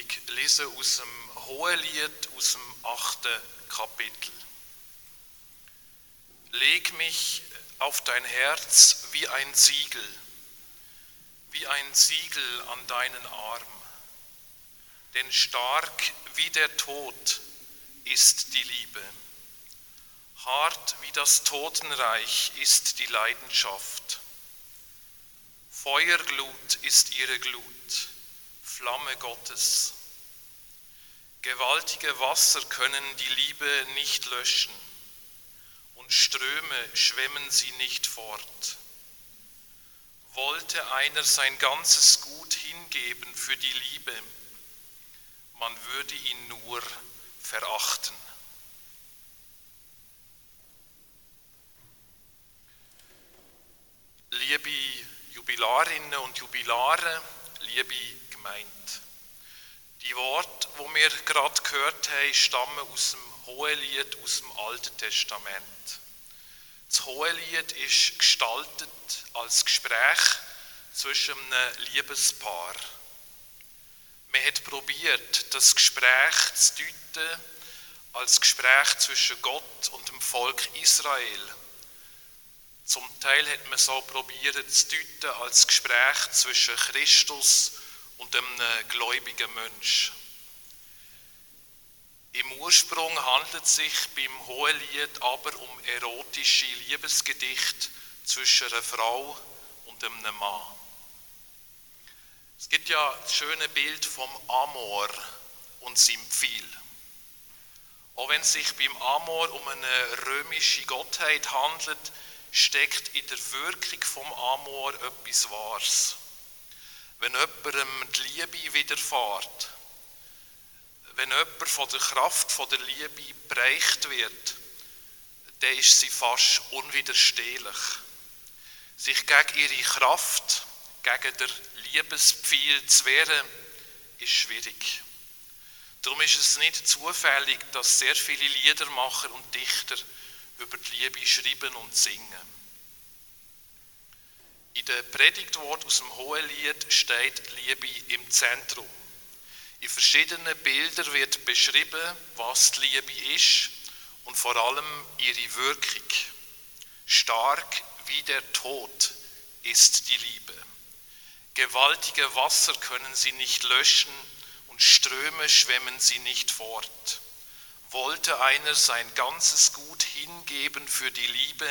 Ich lese aus dem Hohelied, aus dem achten Kapitel. Leg mich auf dein Herz wie ein Siegel, wie ein Siegel an deinen Arm. Denn stark wie der Tod ist die Liebe. Hart wie das Totenreich ist die Leidenschaft. Feuerglut ist ihre Glut, Flamme Gottes. Gewaltige Wasser können die Liebe nicht löschen und Ströme schwemmen sie nicht fort. Wollte einer sein ganzes Gut hingeben für die Liebe, man würde ihn nur verachten. Liebe Jubilarinnen und Jubilare, liebe Gemeinde, die Worte, wo wir gerade gehört haben, stammen aus dem Hohelied aus dem Alten Testament. Das Hohelied ist gestaltet als Gespräch zwischen einem Liebespaar. Man hat probiert, das Gespräch zu deuten als Gespräch zwischen Gott und dem Volk Israel. Zum Teil hat man so probiert zu deuten als Gespräch zwischen Christus und einem gläubigen Mensch. Im Ursprung handelt es sich beim Hohelied aber um erotische Liebesgedichte zwischen einer Frau und einem Mann. Es gibt ja das schöne Bild vom Amor und seinem Pfeil. Auch wenn es sich beim Amor um eine römische Gottheit handelt, steckt in der Wirkung vom Amor etwas Wahres. Wenn jemandem die Liebe widerfährt, wenn jemand von der Kraft von der Liebe bereicht wird, dann ist sie fast unwiderstehlich. Sich gegen ihre Kraft, gegen der Liebespfeil zu wehren, ist schwierig. Darum ist es nicht zufällig, dass sehr viele Liedermacher und Dichter über die Liebe schreiben und singen. In der Predigtwort aus dem Hohelied steht Liebe im Zentrum. In verschiedenen Bildern wird beschrieben, was die Liebe ist und vor allem ihre Wirkung. Stark wie der Tod ist die Liebe. Gewaltige Wasser können sie nicht löschen und Ströme schwemmen sie nicht fort. Wollte einer sein ganzes Gut hingeben für die Liebe,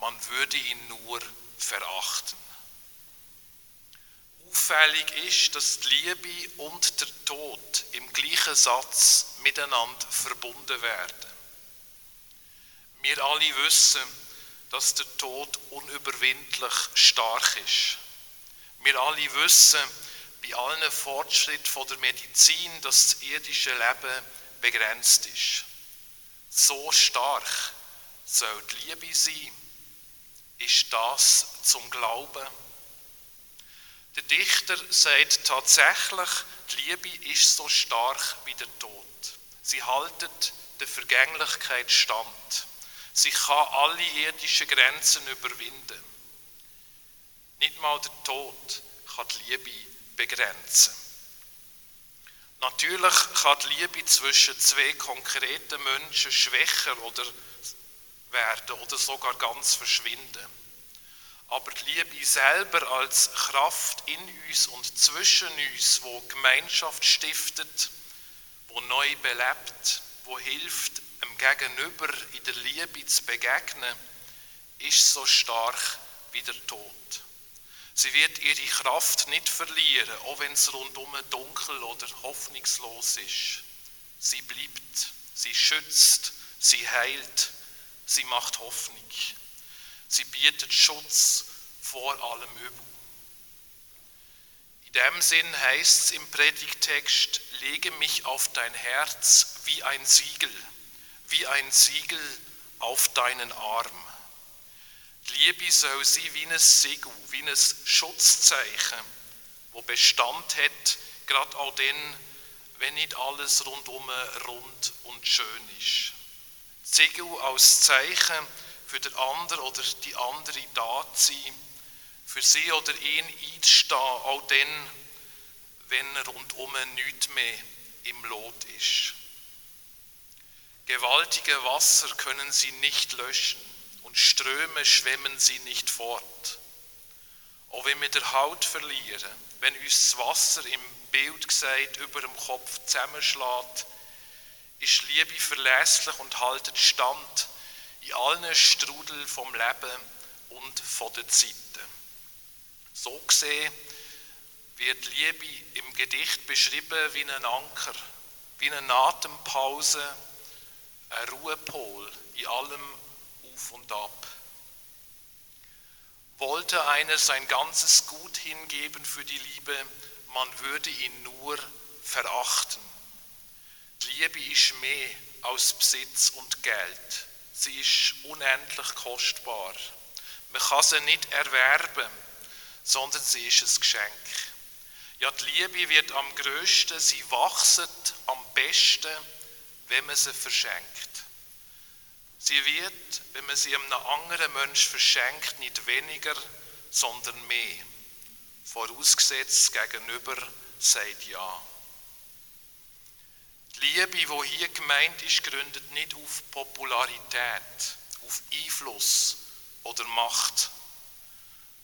man würde ihn nur verachten. Auffällig ist, dass die Liebe und der Tod im gleichen Satz miteinander verbunden werden. Wir alle wissen, dass der Tod unüberwindlich stark ist. Wir alle wissen bei allen Fortschritten der Medizin, dass das irdische Leben begrenzt ist. So stark soll die Liebe sein. Ist das zum Glauben? Der Dichter sagt tatsächlich, die Liebe ist so stark wie der Tod. Sie haltet der Vergänglichkeit stand. Sie kann alle irdischen Grenzen überwinden. Nicht mal der Tod kann die Liebe begrenzen. Natürlich kann die Liebe zwischen zwei konkreten Menschen schwächer oder werden oder sogar ganz verschwinden. Aber die Liebe selber als Kraft in uns und zwischen uns, wo Gemeinschaft stiftet, wo neu belebt, wo hilft, dem Gegenüber in der Liebe zu begegnen, ist so stark wie der Tod. Sie wird ihre Kraft nicht verlieren, auch wenn es rundum dunkel oder hoffnungslos ist. Sie bleibt, sie schützt, sie heilt, sie macht Hoffnung. Sie bietet Schutz vor allem Übel. In dem Sinn heißt es im Predigtext, lege mich auf dein Herz wie ein Siegel, wie ein Siegel auf deinen Arm. Die Liebe soll sein wie ein Siegel, wie ein Schutzzeichen, wo Bestand hat, gerade auch dann, wenn nicht alles rundum rund und schön ist. Siegel als Zeichen, für den anderen oder die andere da zu sein, für sie oder ihn einzustehen, auch dann, wenn rundum nichts mehr im Lot ist. Gewaltige Wasser können sie nicht löschen und Ströme schwemmen sie nicht fort. Auch wenn wir der Haut verlieren, wenn uns das Wasser im Bild gesagt über dem Kopf zusammenschlägt, ist Liebe verlässlich und haltet stand in allen Strudel vom Leben und von der Zeiten. So gesehen wird Liebe im Gedicht beschrieben wie ein Anker, wie eine Atempause, ein Ruhepol in allem Auf und Ab. Wollte einer sein ganzes Gut hingeben für die Liebe, man würde ihn nur verachten. Die Liebe ist mehr als Besitz und Geld. Sie ist unendlich kostbar. Man kann sie nicht erwerben, sondern sie ist ein Geschenk. Ja, die Liebe wird am größten, sie wachset am besten, wenn man sie verschenkt. Sie wird, wenn man sie einem anderen Menschen verschenkt, nicht weniger, sondern mehr. Vorausgesetzt gegenüber sagt ja. Die Liebe, die hier gemeint ist, gründet nicht auf Popularität, auf Einfluss oder Macht,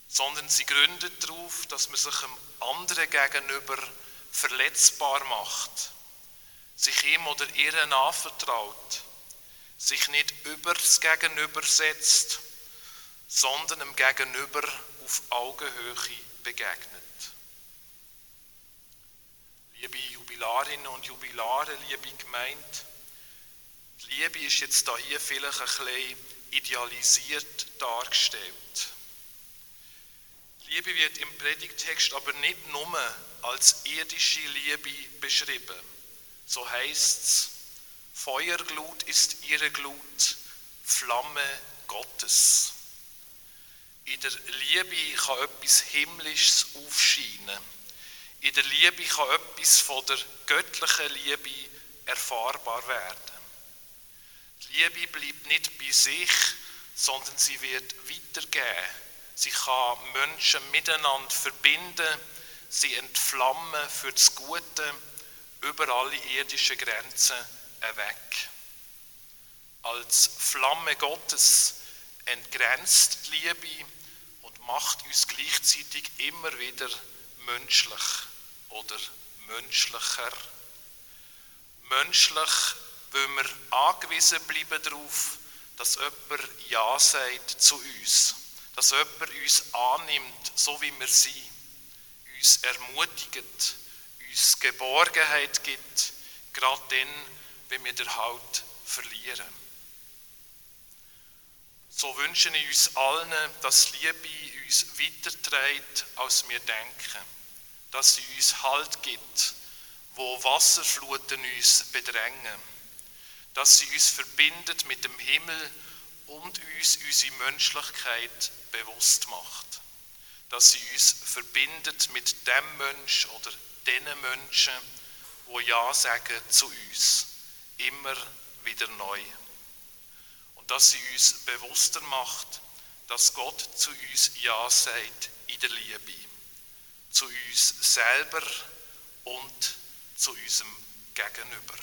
sondern sie gründet darauf, dass man sich einem anderen gegenüber verletzbar macht, sich ihm oder ihr anvertraut, sich nicht über das Gegenüber setzt, sondern dem Gegenüber auf Augenhöhe begegnet. Liebe Jubilarinnen und Jubilare, liebe Gemeinde, die Liebe ist jetzt hier vielleicht ein bisschen idealisiert dargestellt. Liebe wird im Predigtext aber nicht nur als irdische Liebe beschrieben. So heißt es, Feuerglut ist ihre Glut, Flamme Gottes. In der Liebe kann etwas Himmlisches aufscheinen. In der Liebe kann etwas von der göttlichen Liebe erfahrbar werden. Die Liebe bleibt nicht bei sich, sondern sie wird weitergehen Sie kann Menschen miteinander verbinden, sie entflammen für das Gute über alle irdischen Grenzen hinweg. Als Flamme Gottes entgrenzt die Liebe und macht uns gleichzeitig immer wieder menschlich oder menschlicher. Menschlich, weil wir angewiesen bleiben darauf, dass jemand Ja sagt zu uns dass jemand uns annimmt, so wie wir sind, uns ermutigt, uns Geborgenheit gibt, gerade dann, wenn wir den Halt verlieren. So wünsche ich uns allen, dass Liebe uns weiterträgt, als wir denken, dass sie uns Halt gibt, wo Wasserfluten uns bedrängen, dass sie uns verbindet mit dem Himmel und uns unsere Menschlichkeit bewusst macht. Dass sie uns verbindet mit dem Mensch oder den Menschen, wo Ja sagen zu uns, immer wieder neu. Und dass sie uns bewusster macht, dass Gott zu uns Ja sagt in der Liebe, zu uns selber und zu unserem Gegenüber.